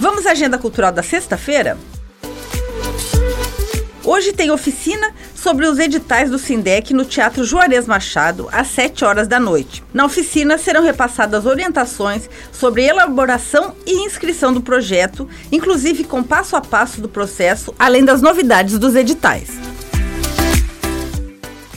Vamos à agenda cultural da sexta-feira? Hoje tem oficina sobre os editais do Sindec no Teatro Juarez Machado, às 7 horas da noite. Na oficina serão repassadas orientações sobre elaboração e inscrição do projeto, inclusive com passo a passo do processo, além das novidades dos editais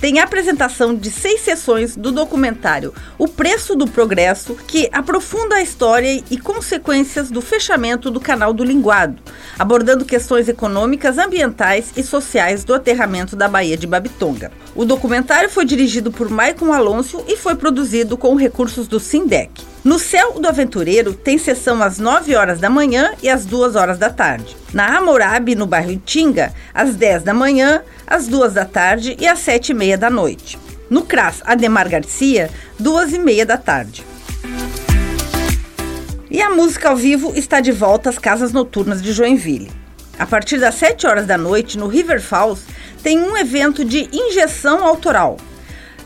tem a apresentação de seis sessões do documentário O Preço do Progresso, que aprofunda a história e consequências do fechamento do canal do Linguado, abordando questões econômicas, ambientais e sociais do aterramento da Baía de Babitonga. O documentário foi dirigido por Maicon Alonso e foi produzido com recursos do Sindec. No Céu do Aventureiro tem sessão às 9 horas da manhã e às 2 horas da tarde. Na Hammurabi, no bairro Itinga, às 10 da manhã, às 2 da tarde e às 7 e meia da noite. No CRAS Ademar Garcia, 2 e meia da tarde. E a música ao vivo está de volta às casas noturnas de Joinville. A partir das 7 horas da noite, no River Falls, tem um evento de injeção autoral,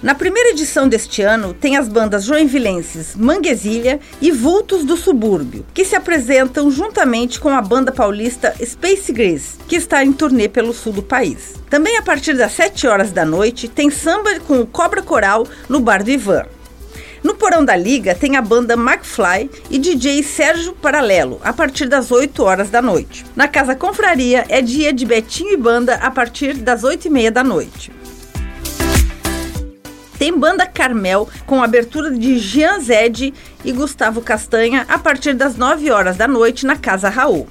na primeira edição deste ano, tem as bandas joinvilenses Manguesilha e Vultos do Subúrbio, que se apresentam juntamente com a banda paulista Space Grease, que está em turnê pelo sul do país. Também a partir das 7 horas da noite, tem samba com o Cobra Coral no Bar do Ivan. No Porão da Liga tem a banda McFly e DJ Sérgio Paralelo, a partir das 8 horas da noite. Na Casa Confraria é dia de Betinho e Banda a partir das 8 e meia da noite. Tem Banda Carmel com abertura de Jean Zed e Gustavo Castanha a partir das 9 horas da noite na Casa Raul.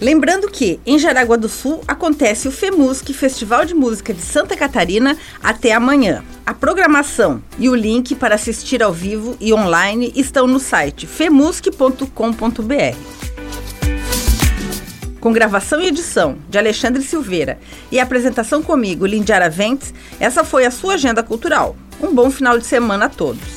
Lembrando que em Jaraguá do Sul acontece o FEMUSC, Festival de Música de Santa Catarina, até amanhã. A programação e o link para assistir ao vivo e online estão no site femusc.com.br com gravação e edição de Alexandre Silveira e apresentação comigo, Lindiara Ventes, essa foi a sua agenda cultural. Um bom final de semana a todos.